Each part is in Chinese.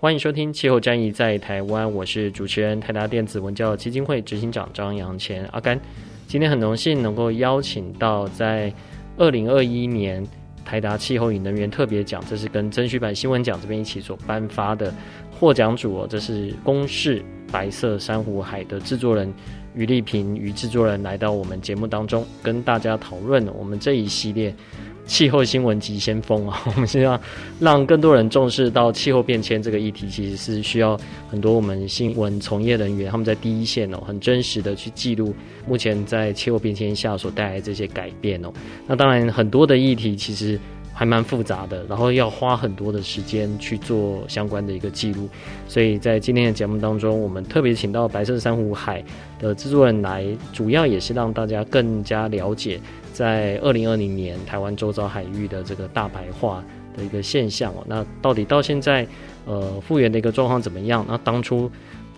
欢迎收听《气候战役在台湾》，我是主持人台达电子文教基金会执行长张扬前阿甘。今天很荣幸能够邀请到在二零二一年台达气候与能源特别奖，这是跟曾旭版新闻奖这边一起所颁发的获奖组哦，这是公视。白色珊瑚海的制作人于丽萍于制作人来到我们节目当中，跟大家讨论我们这一系列气候新闻急先锋啊。我们希望让更多人重视到气候变迁这个议题，其实是需要很多我们新闻从业人员他们在第一线哦，很真实的去记录目前在气候变迁下所带来这些改变哦。那当然很多的议题其实。还蛮复杂的，然后要花很多的时间去做相关的一个记录，所以在今天的节目当中，我们特别请到白色珊瑚海的制作人来，主要也是让大家更加了解，在二零二零年台湾周遭海域的这个大白化的一个现象哦。那到底到现在，呃，复原的一个状况怎么样？那当初。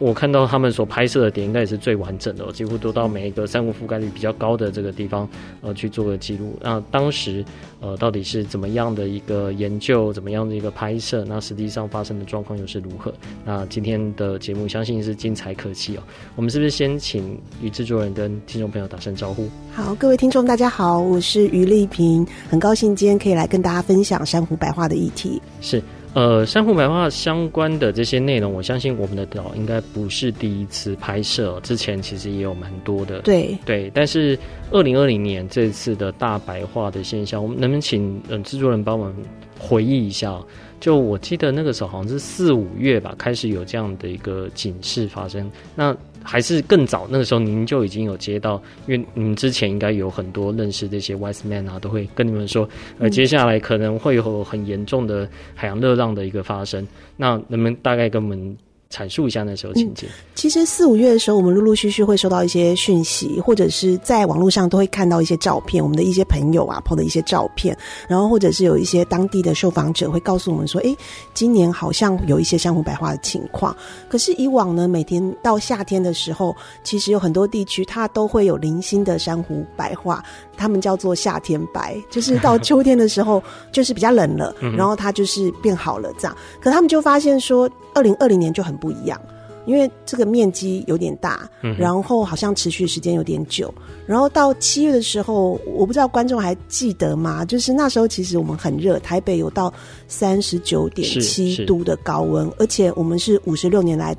我看到他们所拍摄的点应该也是最完整的，几乎都到每一个珊瑚覆盖率比较高的这个地方，呃，去做个记录。那当时，呃，到底是怎么样的一个研究，怎么样的一个拍摄？那实际上发生的状况又是如何？那今天的节目相信是精彩可期哦。我们是不是先请于制作人跟听众朋友打声招呼？好，各位听众大家好，我是于丽萍，很高兴今天可以来跟大家分享珊瑚白化的议题。是。呃，珊瑚白化相关的这些内容，我相信我们的岛应该不是第一次拍摄，之前其实也有蛮多的。对对，但是二零二零年这次的大白化的现象，我们能不能请嗯制作人帮我们回忆一下？就我记得那个时候好像是四五月吧，开始有这样的一个警示发生。那还是更早，那个时候您就已经有接到，因为你们之前应该有很多认识这些 wise man 啊，都会跟你们说，呃，接下来可能会有很严重的海洋热浪的一个发生。那能不能大概跟我们阐述一下那时候情景。嗯，其实四五月的时候，我们陆陆续续会收到一些讯息，或者是在网络上都会看到一些照片，我们的一些朋友啊 PO 的一些照片，然后或者是有一些当地的受访者会告诉我们说，哎，今年好像有一些珊瑚白化的情况。可是以往呢，每天到夏天的时候，其实有很多地区它都会有零星的珊瑚白化，他们叫做夏天白，就是到秋天的时候 就是比较冷了，然后它就是变好了这样。可他们就发现说，二零二零年就很不一样，因为这个面积有点大，然后好像持续时间有点久，然后到七月的时候，我不知道观众还记得吗？就是那时候其实我们很热，台北有到三十九点七度的高温，而且我们是五十六年来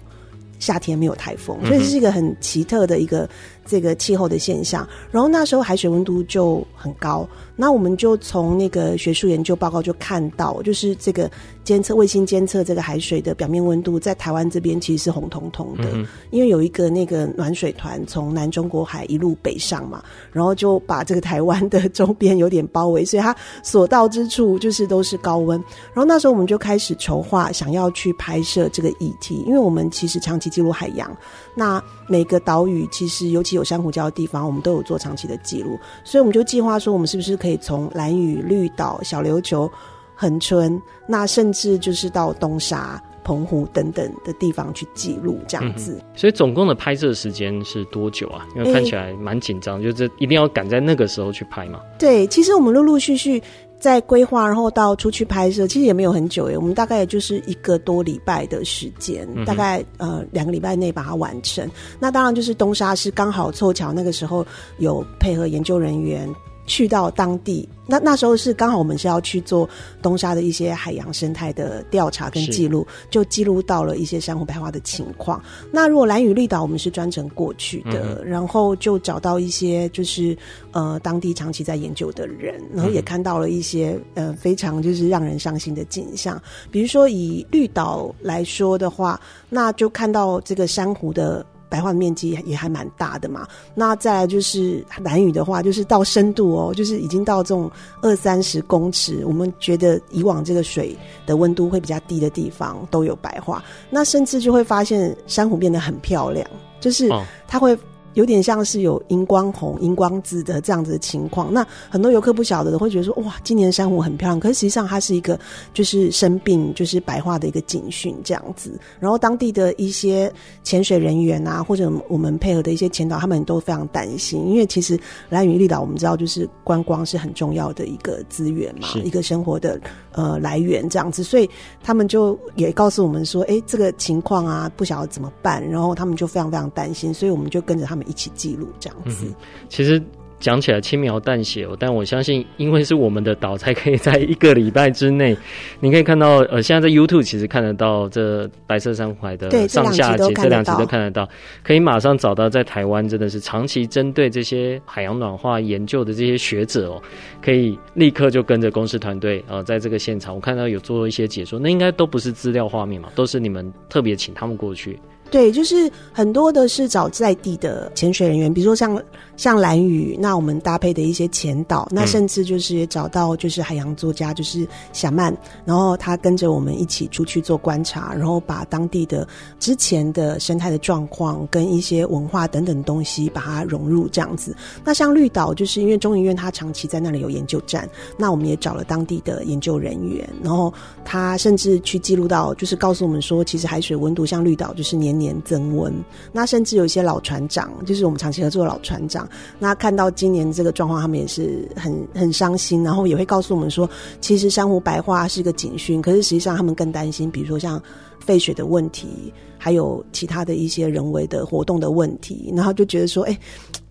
夏天没有台风，所以这是一个很奇特的一个这个气候的现象。然后那时候海水温度就很高。那我们就从那个学术研究报告就看到，就是这个监测卫星监测这个海水的表面温度，在台湾这边其实是红彤彤的，嗯，因为有一个那个暖水团从南中国海一路北上嘛，然后就把这个台湾的周边有点包围，所以它所到之处就是都是高温。然后那时候我们就开始筹划，想要去拍摄这个议题，因为我们其实长期记录海洋，那每个岛屿其实尤其有珊瑚礁的地方，我们都有做长期的记录，所以我们就计划说，我们是不是可以。从蓝屿、绿岛、小琉球、恒春，那甚至就是到东沙、澎湖等等的地方去记录这样子。嗯。所以总共的拍摄时间是多久啊？因为看起来蛮紧张，欸，就是一定要赶在那个时候去拍嘛。对，其实我们陆陆续续在规划，然后到出去拍摄，其实也没有很久诶。我们大概也就是一个多礼拜的时间，大概呃两个礼拜内把它完成。那当然就是东沙是刚好凑巧那个时候有配合研究人员。去到当地。那那时候是刚好我们是要去做东沙的一些海洋生态的调查跟记录，就记录到了一些珊瑚白化的情况。那如果蓝屿绿岛，我们是专程过去的，嗯、然后就找到一些就是呃当地长期在研究的人，然后也看到了一些呃非常就是让人伤心的景象。比如说以绿岛来说的话，那就看到这个珊瑚的。白化的面积也还蛮大的嘛，那再来就是蓝雨的话，就是到深度哦，就是已经到这种二三十公尺，我们觉得以往这个水的温度会比较低的地方都有白化，那甚至就会发现珊瑚变得很漂亮，就是它会。有点像是有荧光红、荧光紫的这样子的情况，那很多游客不晓得的会觉得说，哇，今年珊瑚很漂亮，可是实际上它是一个就是生病、就是白化的一个警讯这样子。然后当地的一些潜水人员啊，或者我们配合的一些潜导，他们都非常担心，因为其实兰屿绿岛我们知道就是观光是很重要的一个资源嘛，一个生活的呃来源这样子，所以他们就也告诉我们说，哎、欸，这个情况啊，不晓得怎么办，然后他们就非常非常担心，所以我们就跟着他们。一起记录这样子，嗯，其实讲起来轻描淡写哦，但我相信，因为是我们的岛，才可以在一个礼拜之内，你可以看到，呃，现在在 YouTube 其实看得到这白色珊瑚海的上下集，这两集都看得到，可以马上找到在台湾真的是长期针对这些海洋暖化研究的这些学者哦，可以立刻就跟着公司团队呃，在这个现场，我看到有做一些解说，那应该都不是资料画面嘛，都是你们特别请他们过去。对，就是很多的是找在地的潜水人员，比如说像像蓝屿，那我们搭配的一些潜导，那甚至就是也找到就是海洋作家，就是小曼，然后他跟着我们一起出去做观察，然后把当地的之前的生态的状况跟一些文化等等东西把它融入这样子。那像绿岛，就是因为中研院它长期在那里有研究站，那我们也找了当地的研究人员，然后他甚至去记录到，就是告诉我们说，其实海水温度像绿岛就是年。年增温，那甚至有一些老船长，就是我们长期合作的老船长，那看到今年这个状况，他们也是很很伤心，然后也会告诉我们说，其实珊瑚白化是个警讯，可是实际上他们更担心，比如说像废水的问题，还有其他的一些人为的活动的问题，然后就觉得说，哎。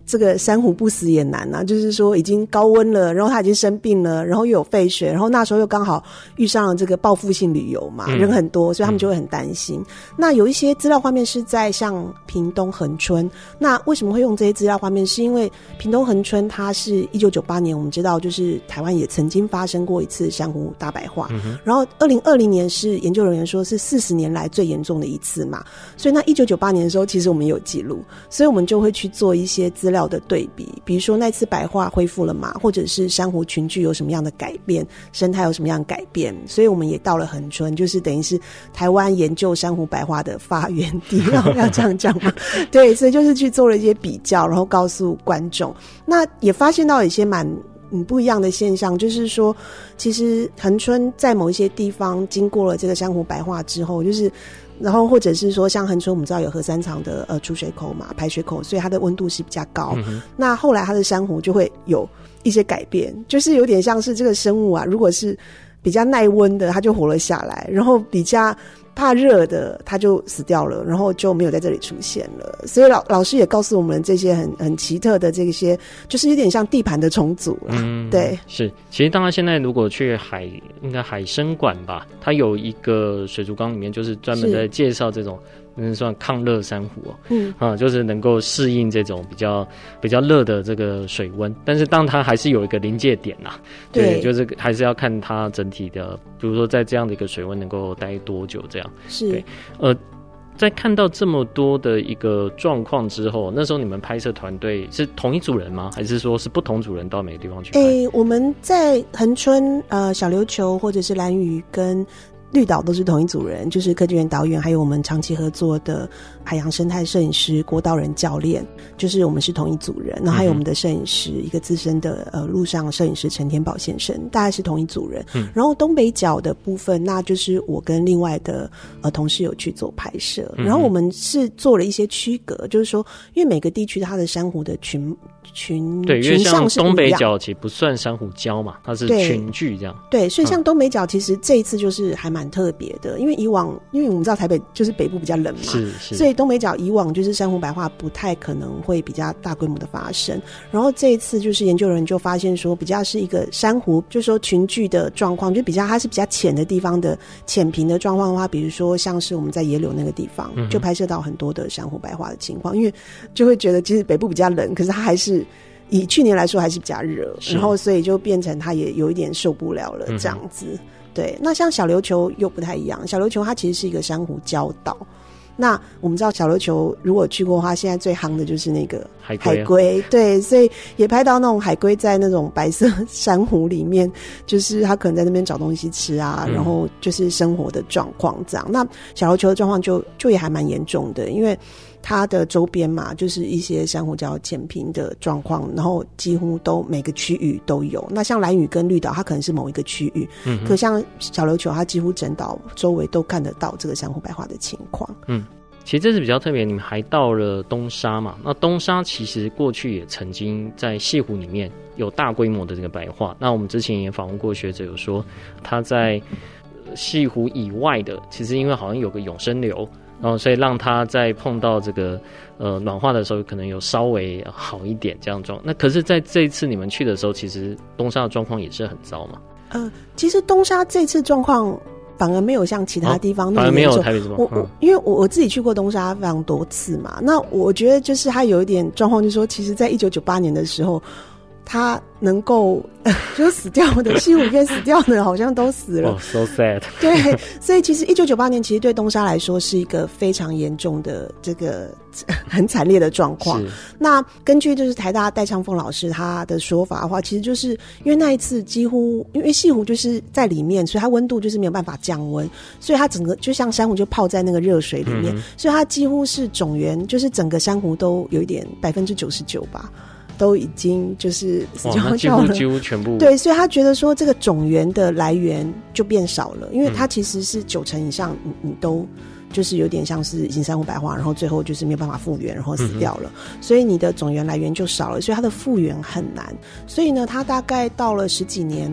这个珊瑚不死也难呐、啊，就是说已经高温了，然后它已经生病了，然后又有废水，然后那时候又刚好遇上了这个报复性旅游嘛，嗯、人很多，所以他们就会很担心。嗯、那有一些资料画面是在像屏东恒春，那为什么会用这些资料画面？是因为屏东恒春它是一九九八年，我们知道就是台湾也曾经发生过一次珊瑚大白化，嗯、然后二零二零年是研究人员说是四十年来最严重的一次嘛，所以那一九九八年的时候，其实我们有记录，所以我们就会去做一些资料。的对比，比如说那次白化恢复了嘛，或者是珊瑚群聚有什么样的改变，生态有什么样的改变，所以我们也到了恒春，就是等于是台湾研究珊瑚白化的发源地，然 后要这样讲嘛？对，所以就是去做了一些比较，然后告诉观众，那也发现到一些蛮嗯不一样的现象，就是说，其实恒春在某一些地方经过了这个珊瑚白化之后，就是。然后或者是说，像恒春，我们知道有核三厂的呃出水口嘛，排水口，所以它的温度是比较高。嗯、那后来它的珊瑚就会有一些改变，就是有点像是这个生物啊，如果是比较耐温的，它就活了下来，然后比较。怕热的，他就死掉了，然后就没有在这里出现了。所以老老师也告诉我们这些很很奇特的这些，就是有点像地盘的重组啦。嗯，对，是。其实当然现在如果去海，应该海参馆吧，它有一个水族缸里面，就是专门在介绍这种。那算抗热珊瑚哦，嗯啊，就是能够适应这种比较比较热的这个水温，但是当它还是有一个临界点呐，对，对，就是还是要看它整体的，比如说在这样的一个水温能够待多久这样，是，对，呃，在看到这么多的一个状况之后，那时候你们拍摄团队是同一组人吗？还是说是不同组人到每个地方去？哎、欸，我们在恒春呃小琉球或者是蓝屿跟。绿岛都是同一组人，就是科技园导演，还有我们长期合作的海洋生态摄影师郭道仁教练，就是我们是同一组人。然后还有我们的摄影师，一个资深的呃陆上摄影师陈天宝先生，大概是同一组人。嗯、然后东北角的部分，那就是我跟另外的呃同事有去做拍摄。然后我们是做了一些区隔，就是说，因为每个地区它的珊瑚的群群对，因为像东北角其实不算珊瑚礁嘛，它是群聚这样。对，所以像东北角其实这一次就是还蛮特别的，因为以往因为我们知道台北就是北部比较冷嘛，是是，所以东北角以往就是珊瑚白化不太可能会比较大规模的发生。然后这一次就是研究人就发现说，比较是一个珊瑚，就是说群聚的状况，就比较它是比较浅的地方的浅平的状况的话，比如说像是我们在野柳那个地方，就拍摄到很多的珊瑚白化的情况，因为就会觉得其实北部比较冷，可是它还是。以去年来说还是比较热，然后所以就变成他也有一点受不了了这样子。嗯、对，那像小琉球又不太一样，小琉球它其实是一个珊瑚礁岛。那我们知道小琉球如果去过的话，现在最夯的就是那个海龟，海龟。对，所以也拍到那种海龟在那种白色 珊瑚里面，就是它可能在那边找东西吃啊，然后就是生活的状况这样。嗯、那小琉球的状况就就也还蛮严重的，因为。它的周边嘛，就是一些珊瑚礁浅平的状况，然后几乎都每个区域都有。那像蓝屿跟绿岛，它可能是某一个区域，嗯，可像小琉球，它几乎整岛周围都看得到这个珊瑚白化的情况。嗯，其实这是比较特别，你们还到了东沙嘛？那东沙其实过去也曾经在西湖里面有大规模的这个白化。那我们之前也访问过学者，有说他在西湖以外的，其实因为好像有个永生流。然后，所以让他在碰到这个呃暖化的时候，可能有稍微好一点这样状。那可是在这一次你们去的时候，其实东沙的状况也是很糟嘛。呃，其实东沙这次状况反而没有像其他地方那么严重。反而没有台北这么。我我因为我我自己去过东沙非常多次嘛，那我觉得就是它有一点状况，就是说，其实在一九九八年的时候。他能够就死掉的，西湖边死掉的，好像都死了。Oh, so sad。对，所以其实一九九八年，其实对东沙来说是一个非常严重的这个 很惨烈的状况。那根据就是台大戴昌凤老师他的说法的话，其实就是因为那一次几乎因为西湖就是在里面，所以它温度就是没有办法降温，所以它整个就像珊瑚就泡在那个热水里面，嗯、所以它几乎是种源，就是整个珊瑚都有一点百分之九十九吧。都已经就是死翘翘了，几乎全部对，所以他觉得说这个种源的来源就变少了，因为它其实是九成以上，你你都就是有点像是已经珊瑚白化，然后最后就是没有办法复原，然后死掉了，嗯、所以你的种源来源就少了，所以它的复原很难。所以呢，它大概到了十几年。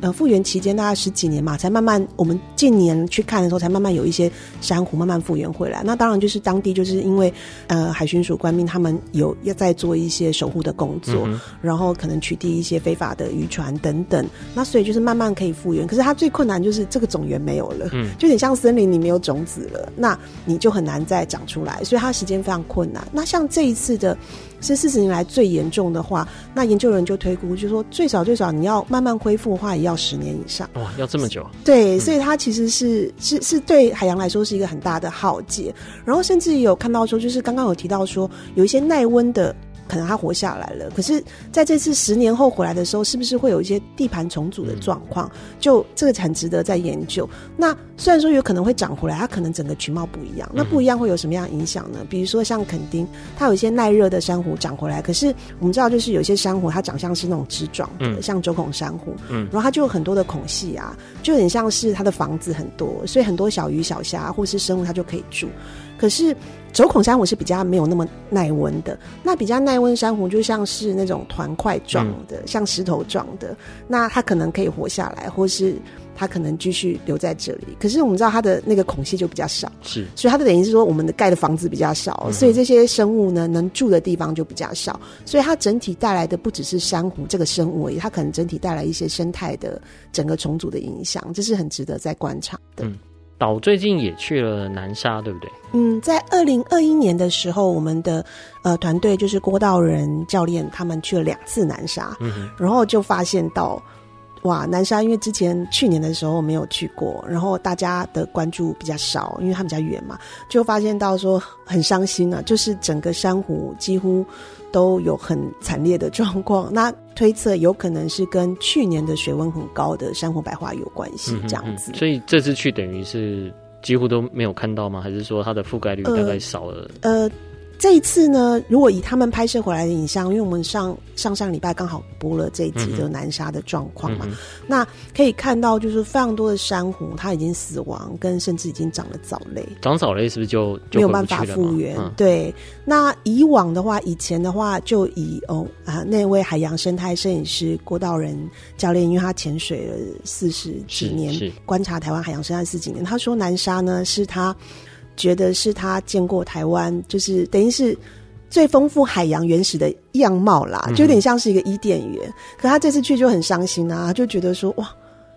呃，复原期间大概十几年嘛，才慢慢我们近年去看的时候，才慢慢有一些珊瑚慢慢复原回来。那当然就是当地就是因为呃海巡署官兵他们有要在做一些守护的工作，嗯、然后可能取缔一些非法的渔船等等。那所以就是慢慢可以复原。可是它最困难就是这个种源没有了，嗯，就有点像森林里没有种子了，那你就很难再长出来，所以它时间非常困难。那像这一次的。是四十年来最严重的话，那研究人就推估，就说最少最少你要慢慢恢复的话，也要十年以上。哇，要这么久？对，所以它其实是是是对海洋来说是一个很大的浩劫。然后甚至有看到说，就是刚刚有提到说，有一些耐温的。可能他活下来了，可是在这次十年后回来的时候，是不是会有一些地盘重组的状况？就这个很值得再研究。那虽然说有可能会长回来，它可能整个群貌不一样。那不一样会有什么样的影响呢？比如说像垦丁，它有一些耐热的珊瑚长回来，可是我们知道，就是有些珊瑚它长相是那种枝状的，嗯、像九孔珊瑚，嗯，然后它就有很多的孔隙啊，就很像是它的房子很多，所以很多小鱼小虾或是生物它就可以住。可是轴孔珊瑚是比较没有那么耐温的，那比较耐温珊瑚就像是那种团块状的，嗯、像石头状的，那它可能可以活下来，或是它可能继续留在这里。可是我们知道它的那个孔隙就比较少，是，所以它的等于是说我们的盖的房子比较少，嗯、所以这些生物呢能住的地方就比较少，所以它整体带来的不只是珊瑚这个生物而已，它可能整体带来一些生态的整个重组的影响，这是很值得在观察的。嗯岛最近也去了南沙，对不对？嗯，在二零二一年的时候，我们的呃团队就是郭道仁教练，他们去了两次南沙，嗯哼，然后就发现到，哇，南沙因为之前去年的时候没有去过，然后大家的关注比较少，因为他们比较远嘛，就发现到说很伤心啊，就是整个珊瑚几乎。都有很惨烈的状况，那推测有可能是跟去年的水温很高的珊瑚白化有关系，这样子。嗯嗯。所以这次去等于是几乎都没有看到吗？还是说它的覆盖率大概少了？呃，呃，这一次呢，如果以他们拍摄回来的影像，因为我们上上上礼拜刚好播了这一集的南沙的状况嘛，嗯、那可以看到就是非常多的珊瑚它已经死亡，跟甚至已经长了藻类。长藻类是不是就，就没有办法复原？嗯、对。那以往的话，以前的话，就以哦啊那位海洋生态摄影师郭道仁教练，因为他潜水了四十几年，观察台湾海洋生态四十几年，他说南沙呢是他。觉得是他见过台湾，就是等于是最丰富海洋原始的样貌啦，就有点像是一个伊甸园。可他这次去就很伤心啊，就觉得说哇，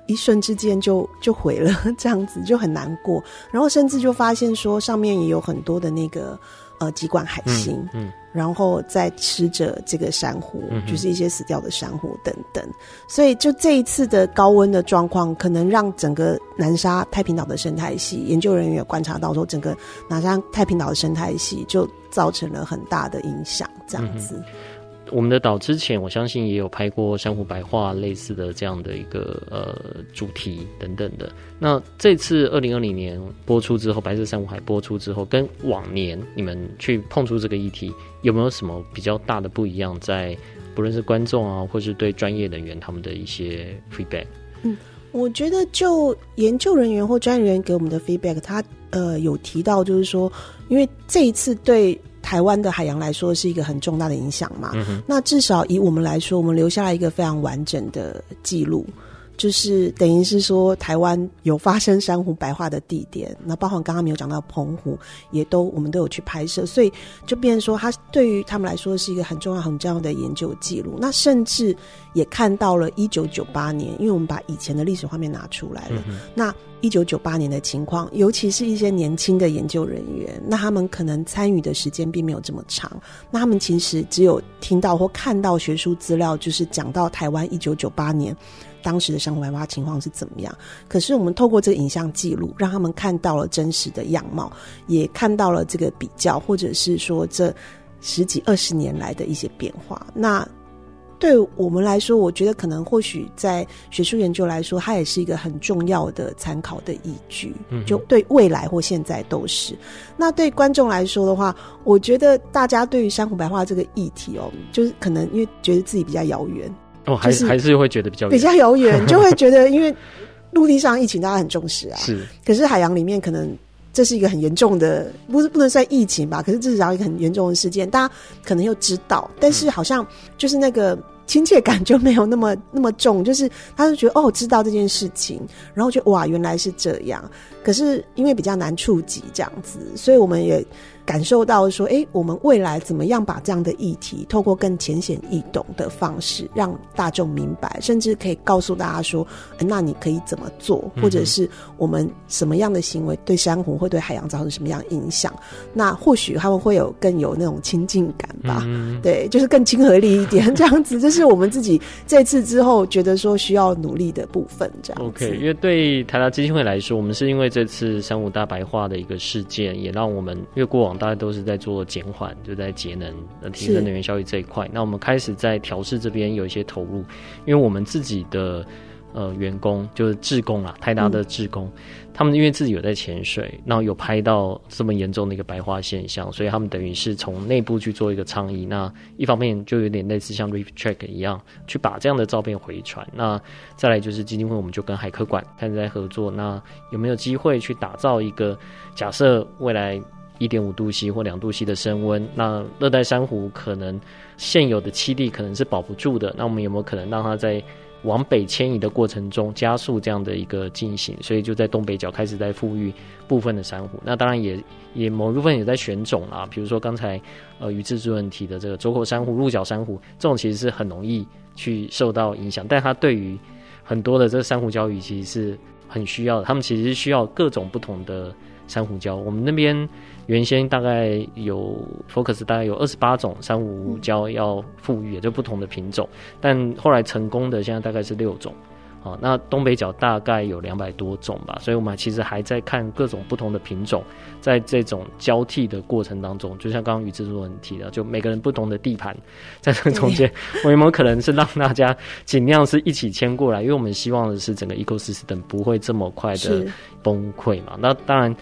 一瞬之间就就毁了，这样子就很难过。然后甚至就发现说，上面也有很多的那个。呃，几管海星，嗯，嗯，然后再吃着这个珊瑚，嗯、就是一些死掉的珊瑚等等。所以，就这一次的高温的状况，可能让整个南沙太平岛的生态系研究人员也观察到，说整个南沙太平岛的生态系就造成了很大的影响，这样子。嗯我们的岛之前，我相信也有拍过珊瑚白化类似的这样的一个呃主题等等的。那这次二零二零年播出之后，白色珊瑚海播出之后，跟往年你们去碰触这个议题，有没有什么比较大的不一样？在不论是观众啊，或是对专业人员他们的一些 feedback？嗯，我觉得就研究人员或专业人员给我们的 feedback，他呃有提到就是说，因为这一次对。台湾的海洋来说是一个很重大的影响嘛？那至少以我们来说，我们留下了一个非常完整的记录，就是等于是说台湾有发生珊瑚白化的地点，那包括刚刚没有讲到澎湖，也都我们都有去拍摄，所以就变成说，它对于他们来说是一个很重要、很重要的研究记录。那甚至也看到了一九九八年，因为我们把以前的历史画面拿出来了，嗯、那。一九九八年的情况，尤其是一些年轻的研究人员，那他们可能参与的时间并没有这么长，那他们其实只有听到或看到学术资料，就是讲到台湾一九九八年当时的珊瑚白化情况是怎么样。可是我们透过这个影像记录，让他们看到了真实的样貌，也看到了这个比较，或者是说这十几二十年来的一些变化。那对我们来说，我觉得可能或许在学术研究来说，它也是一个很重要的参考的依据。嗯，就对未来或现在都是。那对观众来说的话，我觉得大家对于珊瑚白化这个议题哦，就是可能因为觉得自己比较遥远哦，还是还是会觉得比较比较遥远，就会觉得因为陆地上疫情大家很重视啊，是。可是海洋里面可能这是一个很严重的，不是不能算疫情吧？可是至少一个很严重的事件，大家可能又知道，但是好像就是那个。亲切感就没有那么 那么重，就是他就觉得哦，知道这件事情，然后就哇，原来是这样。可是因为比较难触及这样子，所以我们也。感受到说，哎、欸，我们未来怎么样把这样的议题，透过更浅显易懂的方式，让大众明白，甚至可以告诉大家说，欸，那你可以怎么做，或者是我们什么样的行为对珊瑚会对海洋造成什么样影响？那或许他们会有更有那种亲近感吧？嗯、对，就是更亲和力一点，这样子，这是我们自己这次之后觉得说需要努力的部分。这样子，OK，因为对台达基金会来说，我们是因为这次珊瑚大白化的一个事件，也让我们越过往。大家都是在做减缓，就在节能、提升能源效益这一块。那我们开始在调试这边有一些投入，因为我们自己的呃员工就是志工啊，泰达的志工，嗯、他们因为自己有在潜水，然后有拍到这么严重的一个白化现象，所以他们等于是从内部去做一个倡议。那一方面就有点类似像 ReefCheck 一样，去把这样的照片回传。那再来就是基金会，我们就跟海科馆开始在合作。那有没有机会去打造一个假设未来？一点五度 C 或两度 C 的升温，那热带珊瑚可能现有的栖地可能是保不住的。那我们有没有可能让它在往北迁移的过程中加速这样的一个进行？所以就在东北角开始在复育部分的珊瑚。那当然也也某一部分也在选种啊，比如说刚才呃于志主任提的这个周口珊瑚、鹿角珊瑚，这种其实是很容易去受到影响，但它对于很多的这个珊瑚礁鱼其实是很需要的。它们其实需要各种不同的珊瑚礁。我们那边。原先大概有 focus 大概有二十八种珊瑚礁要富裕，也就不同的品种，但后来成功的现在大概是六种，啊，那东北角大概有两百多种吧，所以我们其实还在看各种不同的品种，在这种交替的过程当中，就像刚刚于制作人提的，就每个人不同的地盘，在这中间，我有没有可能是让大家尽量是一起迁过来？因为我们希望的是整个 ecosystem 不会这么快的崩溃嘛。那当然。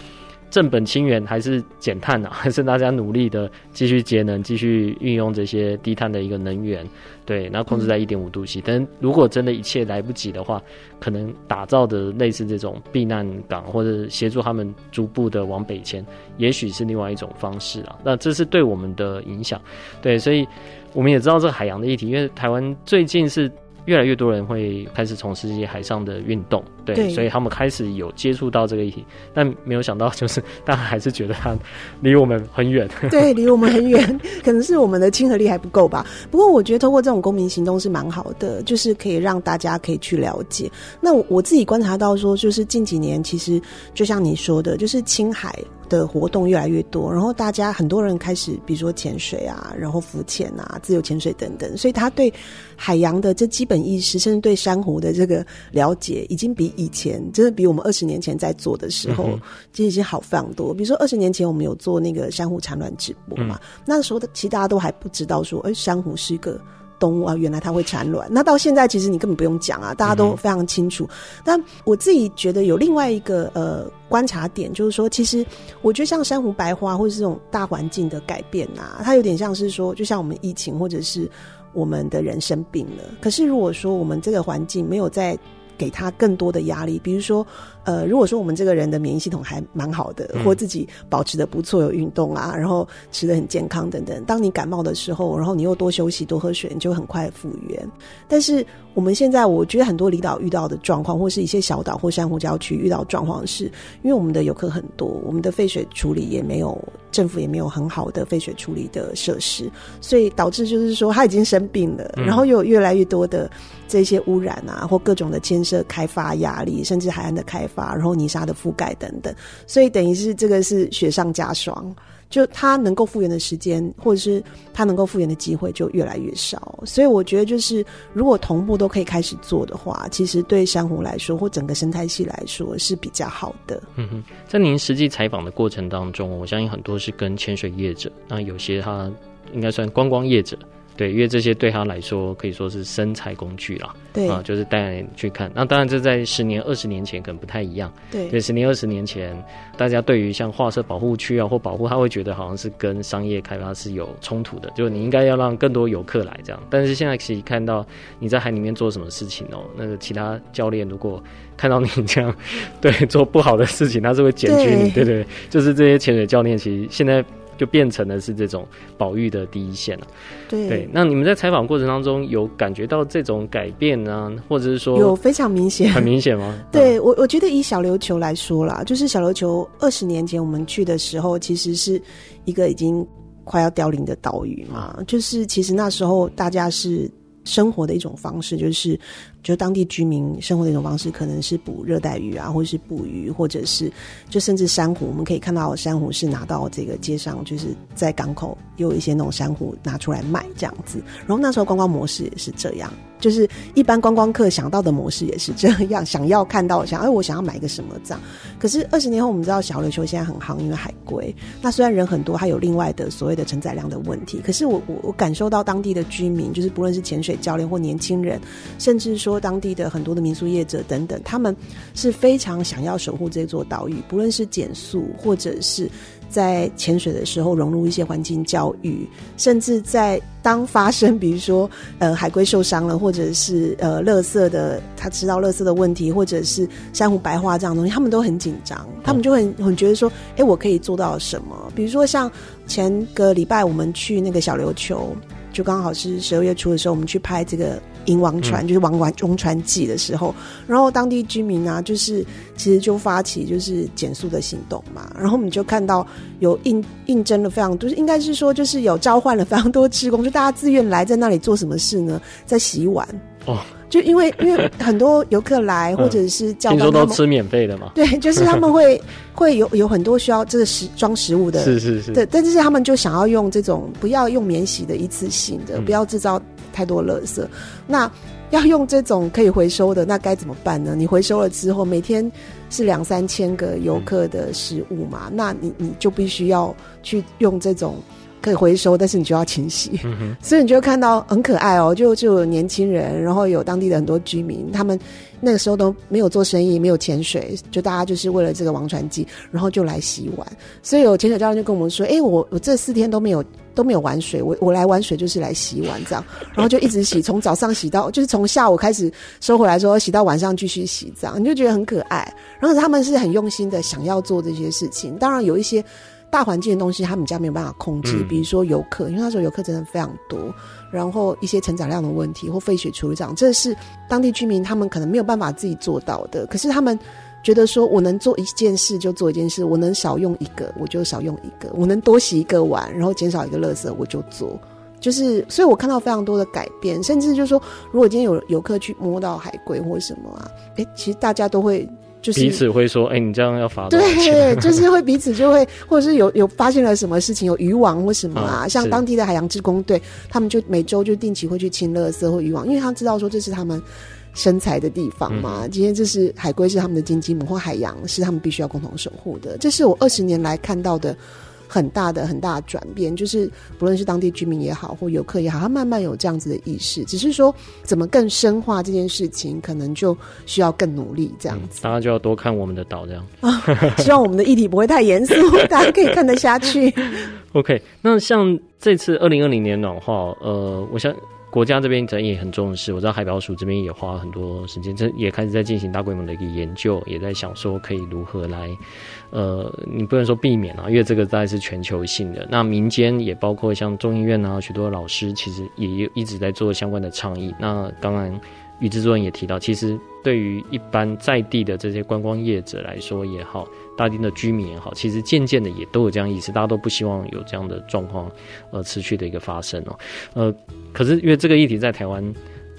正本清源还是减碳啊？还是大家努力的继续节能，继续运用这些低碳的一个能源？对，然后控制在一点五度 C。但如果真的一切来不及的话，可能打造的类似这种避难港，或者协助他们逐步的往北迁，也许是另外一种方式啊。那这是对我们的影响。对，所以我们也知道这个海洋的议题，因为台湾最近是。越来越多人会开始从事一些海上的运动，对，对，所以他们开始有接触到这个议题，但没有想到，就是大家还是觉得它离我们很远。对，离我们很远，可能是我们的亲和力还不够吧。不过我觉得通过这种公民行动是蛮好的，就是可以让大家可以去了解。那我，我自己观察到说，就是近几年其实就像你说的，就是青海。的活动越来越多，然后大家很多人开始，比如说潜水啊，然后浮潜啊，自由潜水等等，所以他对海洋的这基本意识，甚至对珊瑚的这个了解，已经比以前，真的比我们二十年前在做的时候，其实已经好非常多。比如说二十年前我们有做那个珊瑚产卵直播嘛，嗯、那时候的其实大家都还不知道说，哎，珊瑚是一个。动物啊，原来它会产卵。那到现在，其实你根本不用讲啊，大家都非常清楚。嗯、但我自己觉得有另外一个呃观察点，就是说，其实我觉得像珊瑚白花或是这种大环境的改变啊，它有点像是说，就像我们疫情或者是我们的人生病了。可是如果说我们这个环境没有在给他更多的压力，比如说，呃，如果说我们这个人的免疫系统还蛮好的，或自己保持的不错，有运动啊，然后吃的很健康等等，当你感冒的时候，然后你又多休息、多喝水，你就很快复原。但是我们现在，我觉得很多离岛遇到的状况，或是一些小岛或珊瑚礁区遇到状况，是因为我们的游客很多，我们的废水处理也没有，政府也没有很好的废水处理的设施，所以导致就是说他已经生病了，然后又有越来越多的这些污染啊，或各种的建设开发压力，甚至海岸的开发，然后泥沙的覆盖等等，所以等于是这个是雪上加霜。就它能够复原的时间，或者是它能够复原的机会就越来越少，所以我觉得就是如果同步都可以开始做的话，其实对珊瑚来说或整个生态系来说是比较好的。嗯哼，在您实际采访的过程当中，我相信很多是跟潜水业者，那有些他应该算观光业者。对，因为这些对他来说可以说是生财工具啦。对啊，就是带人去看。那当然，这在十年、二十年前可能不太一样。对，对，十年、二十年前，大家对于像画设保护区啊或保护，他会觉得好像是跟商业开发是有冲突的，就是你应该要让更多游客来这样。但是现在其实看到你在海里面做什么事情哦，那个其他教练如果看到你这样 对做不好的事情，他是会检举你。对对，就是这些潜水教练其实现在。就变成了是这种保育的第一线了。对，对，那你们在采访过程当中有感觉到这种改变呢？或者是说有非常明显，很明显吗？对我，我觉得以小琉球来说啦，就是小琉球二十年前我们去的时候，其实是一个已经快要凋零的岛屿嘛。就是其实那时候大家是生活的一种方式，就是。就当地居民生活的一种方式，可能是捕热带鱼啊，或者是捕鱼，或者是就甚至珊瑚。我们可以看到珊瑚是拿到这个街上，就是在港口有一些那种珊瑚拿出来卖这样子。然后那时候观光模式也是这样，就是一般观光客想到的模式也是这样，想要看到想哎我想要买一个什么这样。可是二十年后我们知道小琉球现在很夯，因为海龟。那虽然人很多，还有另外的所谓的承载量的问题。可是我我我感受到当地的居民，就是不论是潜水教练或年轻人，甚至说。当地的很多的民宿业者等等，他们是非常想要守护这座岛屿，不论是减速，或者是在潜水的时候融入一些环境教育，甚至在当发生比如说呃海龟受伤了，或者是呃垃圾的他知道垃圾的问题，或者是珊瑚白化这样的东西，他们都很紧张，他们就很很觉得说，哎，我可以做到什么？比如说像前个礼拜我们去那个小琉球，就刚好是十二月初的时候，我们去拍这个。银王船就是王王中船记的时候，然后当地居民啊，就是其实就发起就是减速的行动嘛，然后我们就看到有应应征了非常多，就是应该是说就是有召唤了非常多职工，就大家自愿来在那里做什么事呢？在洗碗哦，就因为因为很多游客来或者是叫他说都吃免费的嘛，对，就是他们会 会有有很多需要这个食装食物的，是是是，对，但是他们就想要用这种不要用免洗的一次性的，嗯、不要制造。太多垃圾，那要用这种可以回收的，那该怎么办呢？你回收了之后，每天是两三千个游客的食物嘛，那你你就必须要去用这种可以回收，但是你就要清洗。嗯，所以你就会看到很可爱哦，就就有年轻人，然后有当地的很多居民，他们那个时候都没有做生意，没有潜水，就大家就是为了这个王传记，然后就来洗碗。所以有潜水教练就跟我们说：“哎，我我这四天都没有都没有玩水，我我来玩水就是来洗碗这样。”然后就一直洗，从早上洗到就是从下午开始收回来之后，洗到晚上继续洗，这样你就觉得很可爱。然后他们是很用心的想要做这些事情，当然有一些。大环境的东西，他们家没有办法控制，比如说游客，因为那时候游客真的非常多，然后一些承载量的问题或废水处理厂，这是当地居民他们可能没有办法自己做到的。可是他们觉得说，我能做一件事就做一件事，我能少用一个我就少用一个，我能多洗一个碗，然后减少一个垃圾我就做。就是，所以我看到非常多的改变，甚至就是说，如果今天有游客去摸到海龟或什么啊，哎，其实大家都会。就是彼此会说：“哎、欸，你这样要罚多少钱？”对，就是会彼此就会，或者是有有发现了什么事情，有渔网或什么啊，嗯、像当地的海洋志工队，他们就每周就定期会去清垃圾或渔网，因为他知道说这是他们生财的地方嘛。嗯、今天这是海龟是他们的金鸡母，或海洋是他们必须要共同守护的。这是我二十年来看到的。很大的很大的转变，就是不论是当地居民也好，或游客也好，他慢慢有这样子的意识。只是说，怎么更深化这件事情，可能就需要更努力这样子。大家就要多看我们的岛，这样啊。希望我们的议题不会太严肃，大家可以看得下去。OK，那像这次二零二零年暖化，呃，我想。国家这边咱也很重视，我知道海保署这边也花了很多时间，这也开始在进行大规模的一个研究，也在想说可以如何来，呃，你不能说避免啊，因为这个大概是全球性的。那民间也包括像中医院啊，许多老师其实也一直在做相关的倡议。那当然，于制作人也提到，其实对于一般在地的这些观光业者来说也好。大丁的居民也好，其实渐渐的也都有这样意识，大家都不希望有这样的状况呃持续的一个发生哦。呃，可是因为这个议题在台湾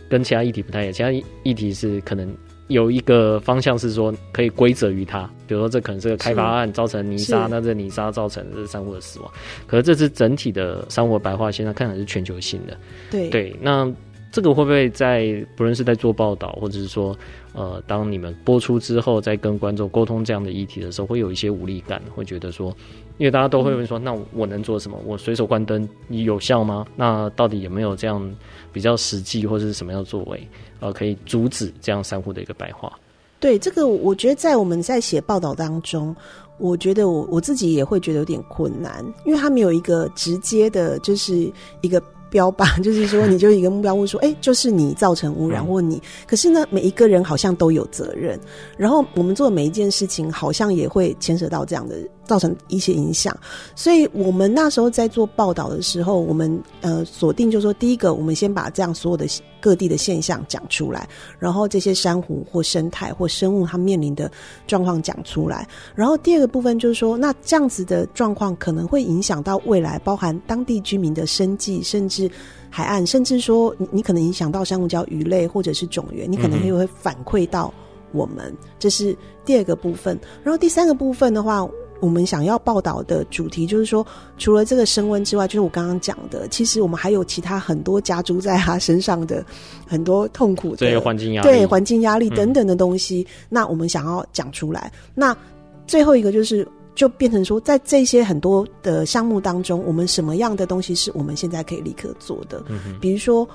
跟其他议题不太一样，其他议题是可能有一个方向是说可以归责于它，比如说这可能是个开发案造成泥沙，那这泥沙造成这珊瑚的死亡。可是这次整体的珊瑚白化现在看起来是全球性的，对对，那。这个会不会在不论是在做报道，或者是说，呃，当你们播出之后，在跟观众沟通这样的议题的时候，会有一些无力感，会觉得说，因为大家都会问说，那我能做什么？我随手关灯，有效吗？那到底有没有这样比较实际或者是什么样的作为，呃，可以阻止这样珊瑚的一个白化？对，这个我觉得在我们在写报道当中，我觉得我我自己也会觉得有点困难，因为他没有一个直接的，就是一个。标靶 就是说，你就一个目标，物说，哎、欸，就是你造成污染，或你。可是呢，每一个人好像都有责任。然后我们做的每一件事情，好像也会牵扯到这样的，造成一些影响。所以我们那时候在做报道的时候，我们呃锁定就说，第一个，我们先把这样所有的各地的现象讲出来，然后这些珊瑚或生态或生物它面临的状况讲出来。然后第二个部分就是说，那这样子的状况可能会影响到未来，包含当地居民的生计，甚至。海岸，甚至说你你可能影响到珊瑚礁鱼类或者是种源，你可能也会反馈到我们，这是第二个部分。然后第三个部分的话，我们想要报道的主题就是说，除了这个升温之外，就是我刚刚讲的，其实我们还有其他很多加诸在他身上的很多痛苦的这些环境压力，对环境压力等等的东西。嗯、那我们想要讲出来。那最后一个就是。就变成说，在这些很多的项目当中，我们什么样的东西是我们现在可以立刻做的？嗯哼。比如说，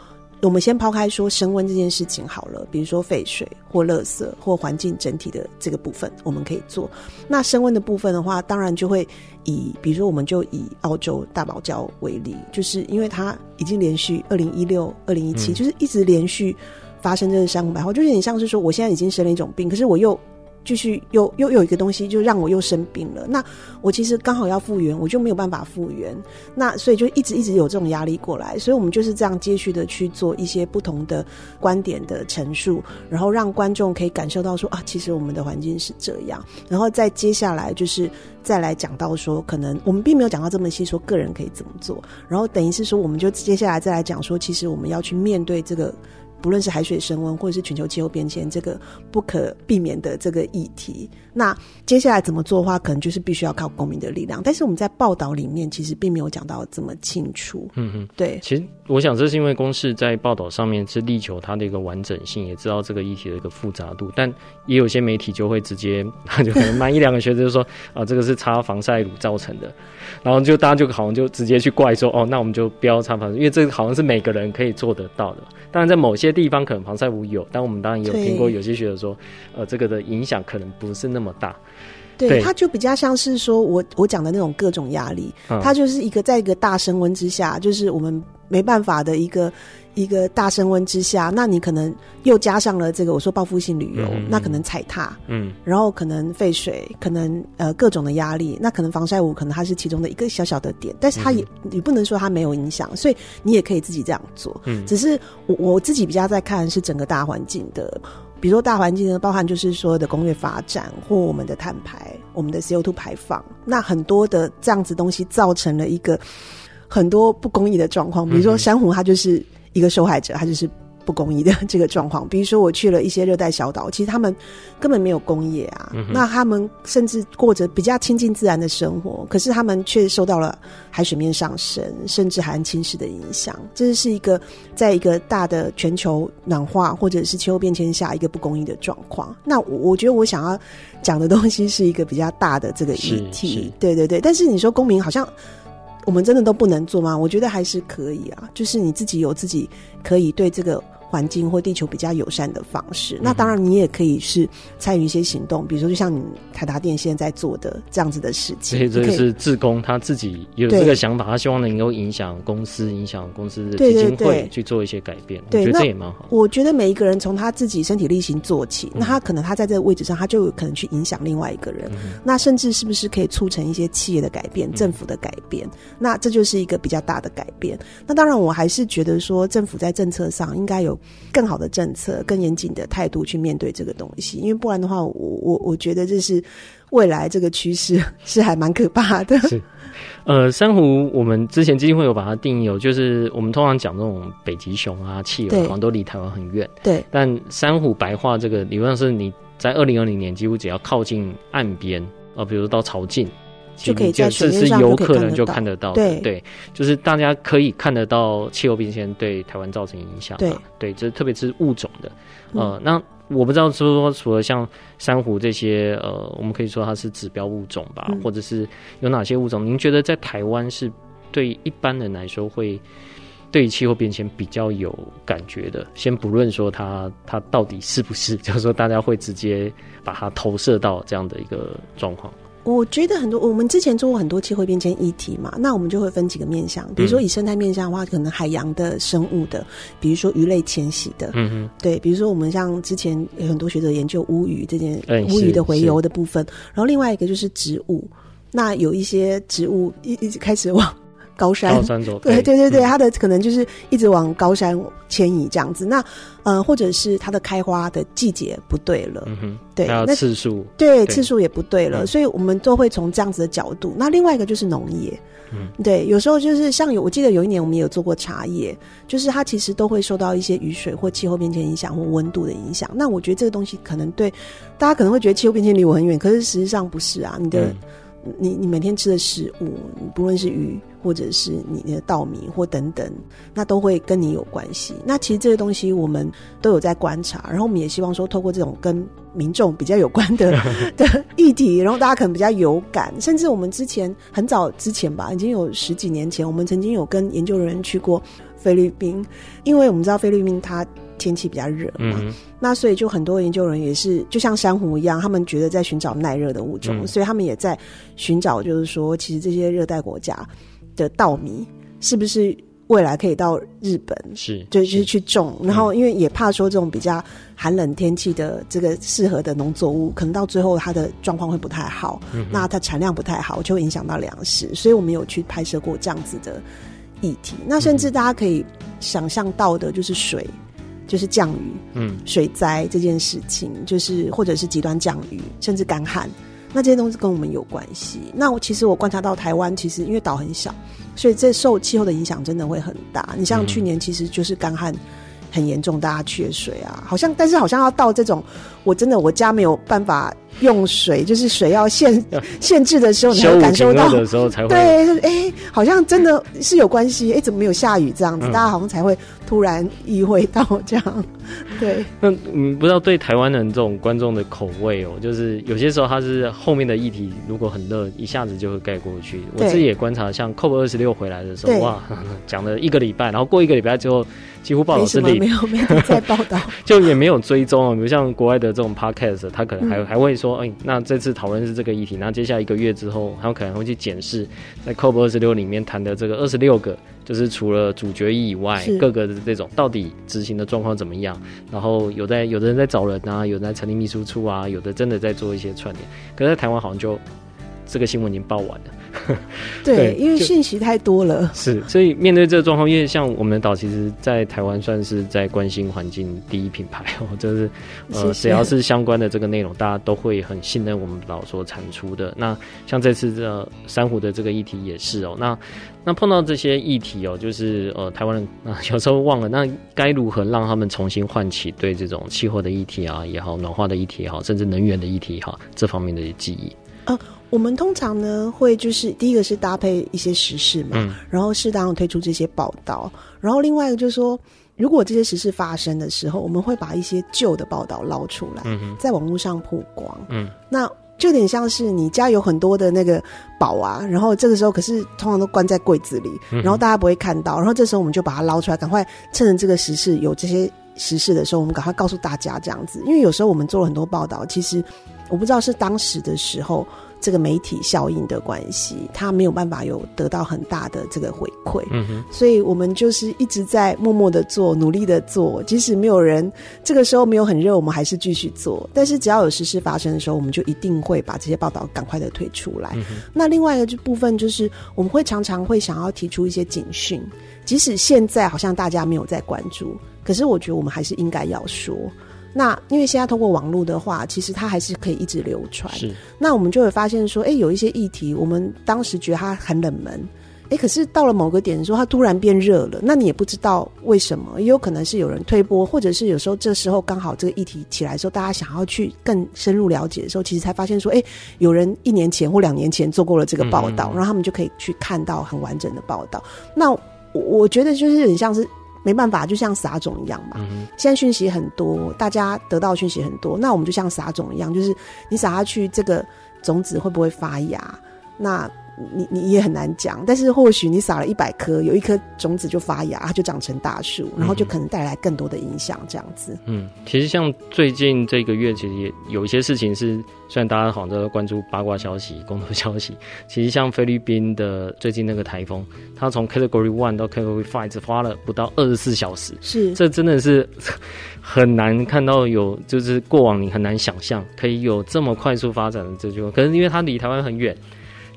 我们先抛开说升温这件事情好了，比如说废水或垃圾或环境整体的这个部分，我们可以做。那升温的部分的话，当然就会以，比如说，我们就以澳洲大堡礁为例，就是因为它已经连续二零一六、二零一七，就是一直连续发生这个珊瑚白化，就是你像是说，我现在已经生了一种病，可是我又。继续又又有一个东西，就让我又生病了。那我其实刚好要复原，我就没有办法复原。那所以就一直一直有这种压力过来。所以我们就是这样接续的去做一些不同的观点的陈述，然后让观众可以感受到说啊，其实我们的环境是这样。然后再接下来就是再来讲到说，可能我们并没有讲到这么细，说个人可以怎么做。然后等于是说，我们就接下来再来讲说，其实我们要去面对这个。不论是海水升温或者是全球气候变迁这个不可避免的这个议题。那接下来怎么做的话，可能就是必须要靠公民的力量。但是我们在报道里面其实并没有讲到这么清楚。嗯嗯，对。其实我想这是因为公视在报道上面是力求它的一个完整性，也知道这个议题的一个复杂度，但也有些媒体就会直接，就可能慢一两个学者就说啊，这个是擦防晒乳造成的，然后就大家就好像就直接去怪说哦，那我们就不要擦防晒，因为这个好像是每个人可以做得到的。当然在某些地方可能防晒服有，但我们当然也有听过有些学者说，呃，这个的影响可能不是那么大。对，对。它就比较像是说我我讲的那种各种压力，嗯，它就是一个在一个大升温之下，就是我们没办法的一个一个大升温之下，那你可能又加上了这个我说报复性旅游，嗯，那可能踩踏，嗯，然后可能废水，可能呃各种的压力，那可能防晒乳可能它是其中的一个小小的点，但是它也，嗯，你不能说它没有影响，所以你也可以自己这样做，嗯，只是我我自己比较在看是整个大环境的。比如说大环境呢，包含就是所有的工业发展或我们的碳排、我们的 CO2 排放，那很多的这样子东西造成了一个很多不公义的状况。比如说珊瑚，它就是一个受害者，它就是。不公义的这个状况，比如说我去了一些热带小岛，其实他们根本没有工业啊，嗯、那他们甚至过着比较亲近自然的生活，可是他们却受到了海水面上升，甚至海岸侵蚀的影响。这是一个在一个大的全球暖化或者是气候变迁下一个不公义的状况。那我我觉得我想要讲的东西是一个比较大的这个议题，对对对。但是你说公民好像我们真的都不能做吗？我觉得还是可以啊，就是你自己有自己可以对这个。环境或地球比较友善的方式，那当然你也可以是参与一些行动，比如说就像你台达电现在在做的这样子的事情。所以这是志工他自己有这个想法，他希望能够影响公司、影响公司的基金会去做一些改变。对，我觉得这也蛮好。我觉得每一个人从他自己身体力行做起，那他可能他在这个位置上，他就有可能去影响另外一个人。嗯、那甚至是不是可以促成一些企业的改变、政府的改变？嗯、那这就是一个比较大的改变。那当然，我还是觉得说政府在政策上应该有。更好的政策，更严谨的态度去面对这个东西，因为不然的话，我我我觉得这是未来这个趋势是还蛮可怕的。是，呃，珊瑚我们之前基金会有把它定义有，就是我们通常讲那种北极熊啊、企鹅，好像都离台湾很远。对，但珊瑚白化这个理论上是你在二零二零年几乎只要靠近岸边啊，比如说到潮境。就可以在水面上就可以看得到，就看得到对对，就是大家可以看得到气候变迁对台湾造成影响。对对，这特别是物种的。呃，那我不知道是说除了像珊瑚这些，呃，我们可以说它是指标物种吧，嗯、或者是有哪些物种？您觉得在台湾是对一般人来说会对气候变迁比较有感觉的？先不论说它它到底是不是，就是说大家会直接把它投射到这样的一个状况。我觉得很多，我们之前做过很多气候变迁议题嘛，那我们就会分几个面向，比如说以生态面向的话，可能海洋的生物的，比如说鱼类迁徙的，嗯嗯，对，比如说我们像之前有很多学者研究乌鱼这件乌鱼的回游的部分，然后另外一个就是植物，那有一些植物一一直开始往。高山，高山走，对对对对，它的可能就是一直往高山迁移这样子。那呃，或者是它的开花的季节不对了，嗯哼，对，那次数，对，次数也不对了，所以我们都会从这样子的角度。那另外一个就是农业，嗯，对，有时候就是像有，我记得有一年我们也有做过茶叶，就是它其实都会受到一些雨水或气候变迁影响或温度的影响。那我觉得这个东西可能对大家可能会觉得气候变迁离我很远，可是实际上不是啊，你的。嗯你你每天吃的食物，不论是鱼或者是你的稻米或等等，那都会跟你有关系。那其实这些东西我们都有在观察，然后我们也希望说，透过这种跟民众比较有关的 的议题，然后大家可能比较有感。甚至我们之前很早之前吧，已经有十几年前，我们曾经有跟研究人员去过菲律宾，因为我们知道菲律宾它。天气比较热嘛，嗯，那所以就很多研究人员也是，就像珊瑚一样，他们觉得在寻找耐热的物种，嗯，所以他们也在寻找，就是说，其实这些热带国家的稻米是不是未来可以到日本，是，就就是。去种，然后因为也怕说这种比较寒冷天气的这个适合的农作物，可能到最后它的状况会不太好，嗯，那它产量不太好，就会影响到粮食，所以我们有去拍摄过这样子的议题。那甚至大家可以想象到的，就是水。就是降雨，嗯，水灾这件事情，就是或者是极端降雨，甚至干旱，那这些东西跟我们有关系。那我其实我观察到台湾，其实因为岛很小，所以这受气候的影响真的会很大。你像去年其实就是干旱很严重，大家缺水啊，好像但是好像要到这种，我真的我家没有办法用水，就是水要限限制的时候，你才感受到的时候才会对，哎、欸，好像真的是有关系，哎、欸，怎么没有下雨这样子，嗯、大家好像才会突然意会到这样，对。那嗯，不知道对台湾人这种观众的口味哦，就是有些时候他是后面的议题如果很热，一下子就会盖过去。我自己也观察，像 COP 二十六回来的时候，哇，讲了一个礼拜，然后过一个礼拜之后。几乎报道是零，没有没有再报道，就也没有追踪啊。比如像国外的这种 podcast，他可能还、嗯、还会说，哎、欸，那这次讨论是这个议题，那接下来一个月之后，他们可能会去检视在 COP 二十六里面谈的这个二十六个，就是除了主决议以外，各个的这种到底执行的状况怎么样？然后有在有的人在找人啊，有人在成立秘书处啊，有的真的在做一些串联。可是在台湾好像就这个新闻已经报完了。对，对，因为信息太多了。是，所以面对这个状况，因为像我们的岛，其实，在台湾算是在关心环境第一品牌 哦，就是呃，只要是相关的这个内容，大家都会很信任我们岛所产出的。那像这次这珊瑚的这个议题也是哦。那那碰到这些议题哦，就是呃，台湾人啊，有时候忘了，那该如何让他们重新唤起对这种气候的议题啊也好，暖化的议题也好，甚至能源的议题哈，这方面的记忆。呃，我们通常呢会就是第一个是搭配一些时事嘛，嗯、然后适当的推出这些报道，然后另外一个就是说，如果这些时事发生的时候，我们会把一些旧的报道捞出来，在网络上曝光，嗯，那就有点像是你家有很多的那个宝啊，然后这个时候可是通常都关在柜子里，然后大家不会看到，然后这时候我们就把它捞出来，赶快趁着这个时事有这些时事的时候，我们赶快告诉大家这样子，因为有时候我们做了很多报道，其实。我不知道是当时的时候，这个媒体效应的关系，他没有办法有得到很大的这个回馈，嗯哼，所以我们就是一直在默默的做，努力的做，即使没有人，这个时候没有很热，我们还是继续做。但是只要有实事发生的时候，我们就一定会把这些报道赶快的推出来。嗯，那另外一个部分就是，我们会常常会想要提出一些警讯，即使现在好像大家没有在关注，可是我觉得我们还是应该要说。那因为现在通过网络的话，其实它还是可以一直流传。是。那我们就会发现说，哎、欸，有一些议题，我们当时觉得它很冷门，哎、欸，可是到了某个点的时候，它突然变热了。那你也不知道为什么，也有可能是有人推波，或者是有时候这时候刚好这个议题起来的时候，大家想要去更深入了解的时候，其实才发现说，哎、欸，有人一年前或两年前做过了这个报道，嗯嗯，然后他们就可以去看到很完整的报道。那我我觉得就是很像是。没办法，就像撒种一样嘛。嗯、现在讯息很多，大家得到讯息很多，那我们就像撒种一样，就是你撒下去，这个种子会不会发芽？那。你你也很难讲，但是或许你撒了一百颗，有一颗种子就发芽，它就长成大树，然后就可能带来更多的影响，这样子。嗯，其实像最近这个月，其实也有一些事情是，虽然大家好像都在关注八卦消息、公投消息，其实像菲律宾的最近那个台风，它从 Category One 到 Category Five 只花了不到二十四小时，是，这真的是 很难看到有，就是过往你很难想象可以有这么快速发展的这句话，可能因为它离台湾很远。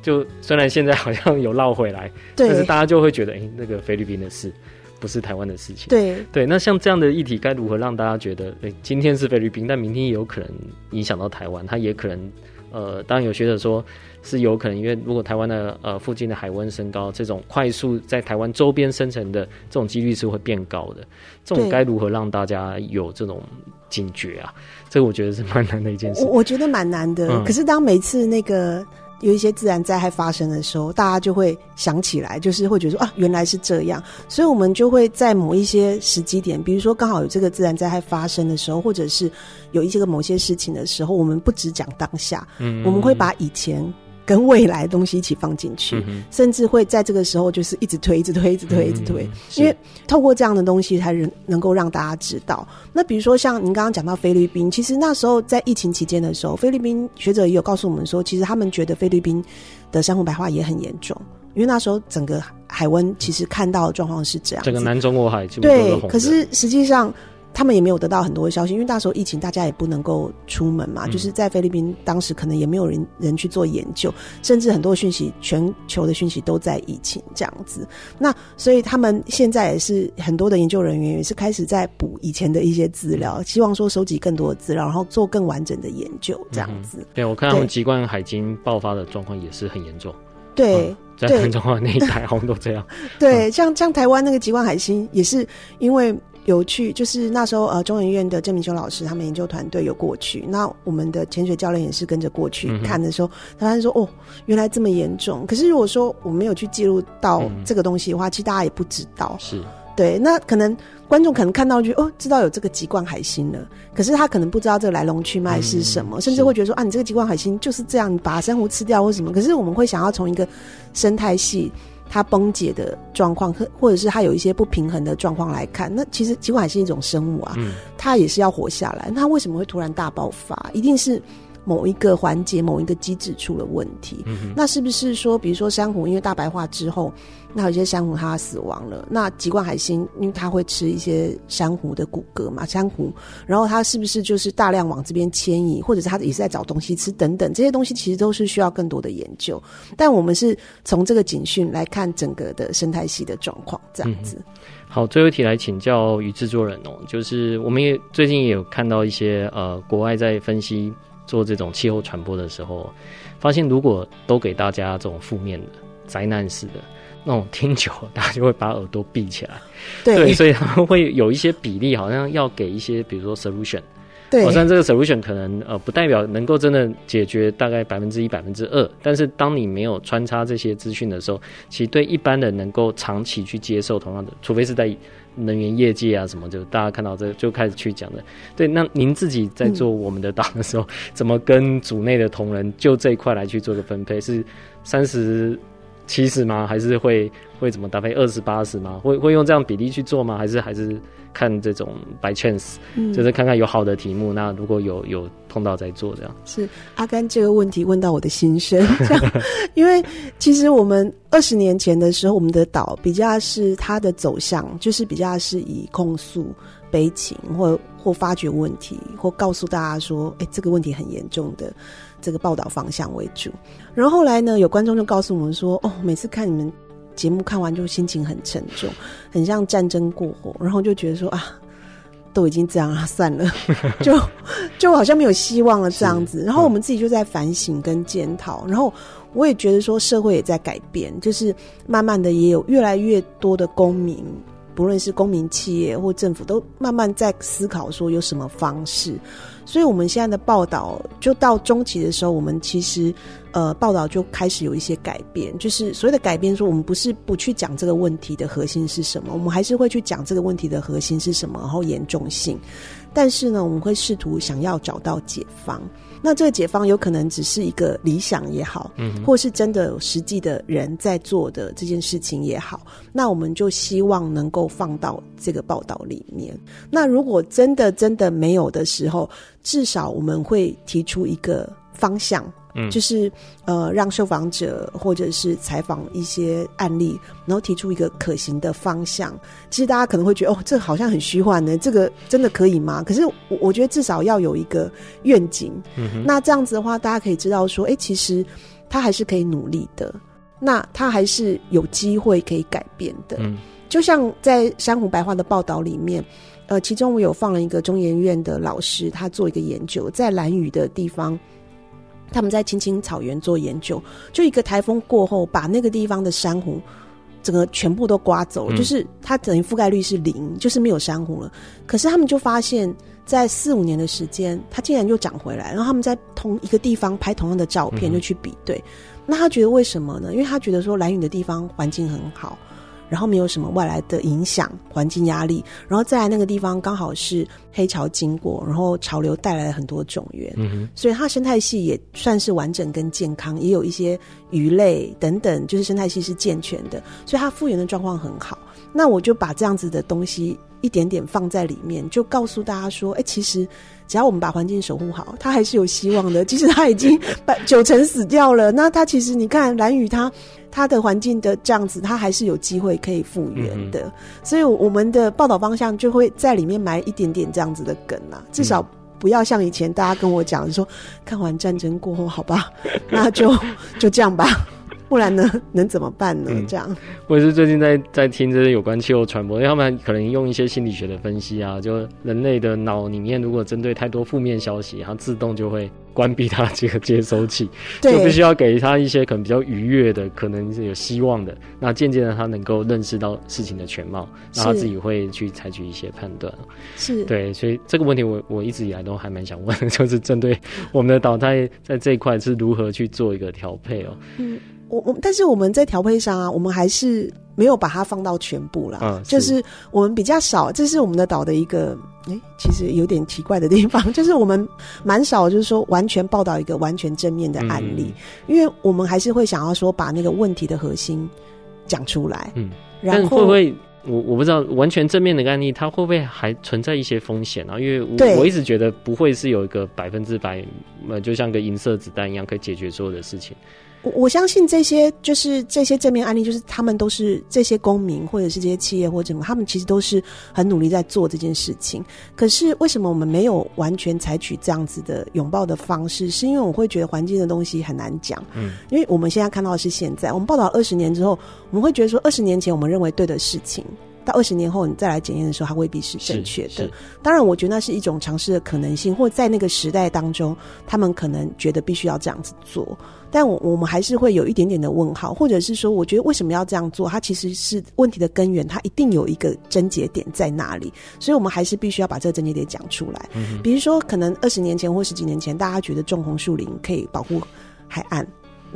就虽然现在好像有绕回来，对但是大家就会觉得，哎、欸，那个菲律宾的事不是台湾的事情。对对，那像这样的议题，该如何让大家觉得，哎、欸，今天是菲律宾，但明天也有可能影响到台湾？它也可能，呃，当然有学者说是有可能，因为如果台湾的呃附近的海温升高，这种快速在台湾周边生成的这种几率是会变高的。这种该如何让大家有这种警觉啊？这个我觉得是蛮难的一件事。我我觉得蛮难的。嗯、可是当每次那个。有一些自然灾害发生的时候，大家就会想起来，就是会觉得说啊，原来是这样，所以我们就会在某一些时机点，比如说刚好有这个自然灾害发生的时候，或者是有一些个某些事情的时候，我们不只讲当下，嗯，我们会把以前。跟未来的东西一起放进去，嗯、甚至会在这个时候就是一直推，一直推，一直推，一直推，嗯、因为透过这样的东西才能能够让大家知道。那比如说像您刚刚讲到菲律宾，其实那时候在疫情期间的时候，菲律宾学者也有告诉我们说，其实他们觉得菲律宾的珊瑚白化也很严重，因为那时候整个海温其实看到的状况是这样，整个南中国海对，可是实际上。他们也没有得到很多的消息，因为那时候疫情，大家也不能够出门嘛。嗯、就是在菲律宾，当时可能也没有人人去做研究，甚至很多讯息，全球的讯息都在疫情这样子。那所以他们现在也是很多的研究人员也是开始在补以前的一些资料，希望说收集更多的资料，然后做更完整的研究这样子。嗯、对，我看他们吉冠海鲸爆发的状况也是很严重。对，嗯、在南中国那一带好像都这样。对，像像台湾那个吉冠海星也是因为。有去，就是那时候呃中研院的郑明修老师他们研究团队有过去，那我们的潜水教练也是跟着过去看的时候，他发现说哦，原来这么严重。可是如果说我没有去记录到这个东西的话，其实大家也不知道。是。对，那可能观众可能看到就哦，知道有这个极冠海星了，可是他可能不知道这个来龙去脉是什么，嗯、甚至会觉得说啊，你这个极冠海星就是这样，你把珊瑚吃掉或什么。可是我们会想要从一个生态系它崩解的状况，或或者是它有一些不平衡的状况来看，那其实棘冠海星一种生物啊，嗯、它也是要活下来。那它为什么会突然大爆发？一定是。某一个环节、某一个机制出了问题，嗯、那是不是说，比如说珊瑚因为大白化之后，那有些珊瑚它死亡了？那极冠海星因为它会吃一些珊瑚的骨骼嘛，珊瑚，然后它是不是就是大量往这边迁移，或者是它也是在找东西吃等等？这些东西其实都是需要更多的研究。但我们是从这个警讯来看整个的生态系的状况，这样子、好，最后一题来请教于制作人哦，就是我们也最近也有看到一些呃国外在分析。做这种气候传播的时候，发现如果都给大家这种负面的灾难式的那种听久，大家就会把耳朵闭起来。对，对，所以他们会有一些比例，好像要给一些，比如说 solution。对，好像这个 solution 可能呃不代表能够真的解决大概百分之一、百分之二，但是当你没有穿插这些资讯的时候，其实对一般人能够长期去接受同样的，除非是在。能源业界啊，什么就大家看到这就开始去讲的。对，那您自己在做我们的党的时候，嗯、怎么跟组内的同仁就这一块来去做个分配？是三十七十吗？还是会会怎么搭配二十八十吗？会会用这样比例去做吗？还是还是？看这种 by chance，嗯，就是看看有好的题目，那如果有有碰到再做这样。是阿甘这个问题问到我的心声，这样，因为其实我们二十年前的时候，我们的岛比较是它的走向，就是比较是以控诉、悲情，或或发掘问题，或告诉大家说，哎、欸，这个问题很严重的这个报道方向为主。然后后来呢，有观众就告诉我们说，哦，每次看你们。节目看完就心情很沉重，很像战争过后，然后就觉得说啊，都已经这样了，算了，就就好像没有希望了这样子。然后我们自己就在反省跟检讨，然后我也觉得说社会也在改变，就是慢慢的也有越来越多的公民，不论是公民、企业或政府，都慢慢在思考说有什么方式。所以，我们现在的报道就到中期的时候，我们其实呃报道就开始有一些改变，就是所谓的改变，说我们不是不去讲这个问题的核心是什么，我们还是会去讲这个问题的核心是什么，然后严重性。但是呢，我们会试图想要找到解方。那这个解方有可能只是一个理想也好，嗯，或是真的有实际的人在做的这件事情也好，那我们就希望能够放到这个报道里面。那如果真的真的没有的时候，至少我们会提出一个方向。嗯，就是呃，让受访者或者是采访一些案例，然后提出一个可行的方向。其实大家可能会觉得，哦，这好像很虚幻呢，这个真的可以吗？可是我我觉得至少要有一个愿景。嗯，那这样子的话，大家可以知道说，哎，其实他还是可以努力的，那他还是有机会可以改变的。嗯，就像在珊瑚白话的报道里面，呃，其中我有放了一个中研院的老师，他做一个研究，在蓝屿的地方。他们在青青草原做研究，就一个台风过后，把那个地方的珊瑚整个全部都刮走，嗯、就是它等于覆盖率是零，就是没有珊瑚了。可是他们就发现，在四五年的时间，它竟然又长回来。然后他们在同一个地方拍同样的照片，就去比对。嗯、那他觉得为什么呢？因为他觉得说蓝雨的地方环境很好。然后没有什么外来的影响，环境压力，然后再来那个地方刚好是黑潮经过，然后潮流带来了很多种源，嗯哼，所以它生态系也算是完整跟健康，也有一些鱼类等等，就是生态系是健全的，所以它复原的状况很好。那我就把这样子的东西一点点放在里面，就告诉大家说，哎，其实只要我们把环境守护好，它还是有希望的。即使它已经把 九成死掉了，那它其实你看蓝雨它。它的环境的这样子，它还是有机会可以复原的，嗯、所以我们的报道方向就会在里面埋一点点这样子的梗啊，至少不要像以前大家跟我讲说，看完战争过后，好吧，那就就这样吧，不然呢，能怎么办呢？这样，嗯、我也是最近在在听这些有关气候传播，因为他们可能用一些心理学的分析啊，就人类的脑里面如果针对太多负面消息，它自动就会。关闭它这个接收器，就必须要给他一些可能比较愉悦的，可能是有希望的。那渐渐的，他能够认识到事情的全貌，然后他自己会去采取一些判断。是对，所以这个问题我我一直以来都还蛮想问，就是针对我们的导弹在这一块是如何去做一个调配哦。嗯，我我但是我们在调配上啊，我们还是没有把它放到全部啦。嗯，就是我们比较少，这是我们的岛的一个。哎、欸，其实有点奇怪的地方，就是我们蛮少，就是说完全报道一个完全正面的案例，嗯、因为我们还是会想要说把那个问题的核心讲出来。嗯，然后会不会我我不知道完全正面的案例，它会不会还存在一些风险啊？因为我我一直觉得不会是有一个百分之百，呃，就像个银色子弹一样可以解决所有的事情。我我相信这些就是这些正面案例，就是他们都是这些公民或者是这些企业或者什么，他们其实都是很努力在做这件事情。可是为什么我们没有完全采取这样子的拥抱的方式？是因为我会觉得环境的东西很难讲。嗯，因为我们现在看到的是现在，我们报道二十年之后，我们会觉得说二十年前我们认为对的事情。到二十年后，你再来检验的时候，它未必是正确的。当然，我觉得那是一种尝试的可能性，或在那个时代当中，他们可能觉得必须要这样子做。但我我们还是会有一点点的问号，或者是说，我觉得为什么要这样做？它其实是问题的根源，它一定有一个症结点在哪里。所以我们还是必须要把这个症结点讲出来。嗯。比如说，可能二十年前或十几年前，大家觉得种红树林可以保护海岸。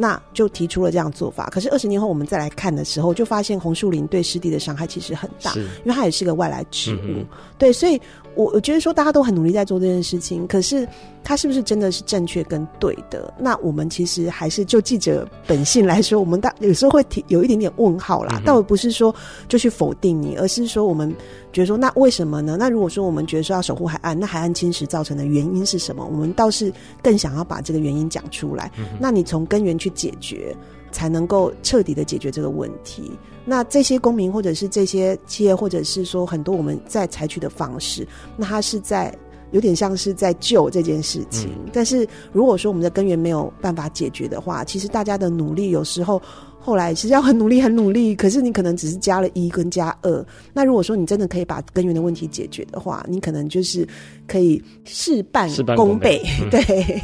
那就提出了这样做法，可是二十年后我们再来看的时候，就发现红树林对湿地的伤害其实很大，因为它也是个外来植物。嗯、对，所以我我觉得说大家都很努力在做这件事情，可是它是不是真的是正确跟对的？那我们其实还是就记者本性来说，我们大有时候会提有一点点问号啦。倒、嗯、不是说就去否定你，而是说我们。觉得说，那为什么呢？那如果说我们觉得说要守护海岸，那海岸侵蚀造成的原因是什么？我们倒是更想要把这个原因讲出来。嗯、那你从根源去解决，才能够彻底的解决这个问题。那这些公民或者是这些企业，或者是说很多我们在采取的方式，那它是在有点像是在救这件事情。嗯、但是如果说我们的根源没有办法解决的话，其实大家的努力有时候。后来其实要很努力，很努力，可是你可能只是加了一跟加二。那如果说你真的可以把根源的问题解决的话，你可能就是可以事半功倍。对。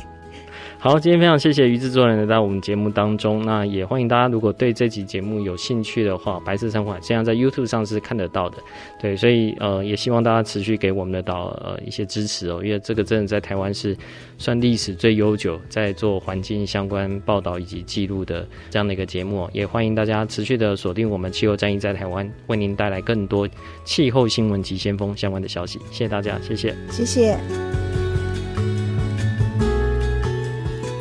好，今天非常谢谢于制作人来到我们节目当中。那也欢迎大家，如果对这集节目有兴趣的话，白色珊瑚现在在 YouTube 上是看得到的。对，所以呃，也希望大家持续给我们的岛呃一些支持哦，因为这个真的在台湾是算历史最悠久，在做环境相关报道以及记录的这样的一个节目。也欢迎大家持续的锁定我们气候战役在台湾，为您带来更多气候新闻及先锋相关的消息。谢谢大家，谢谢，谢谢。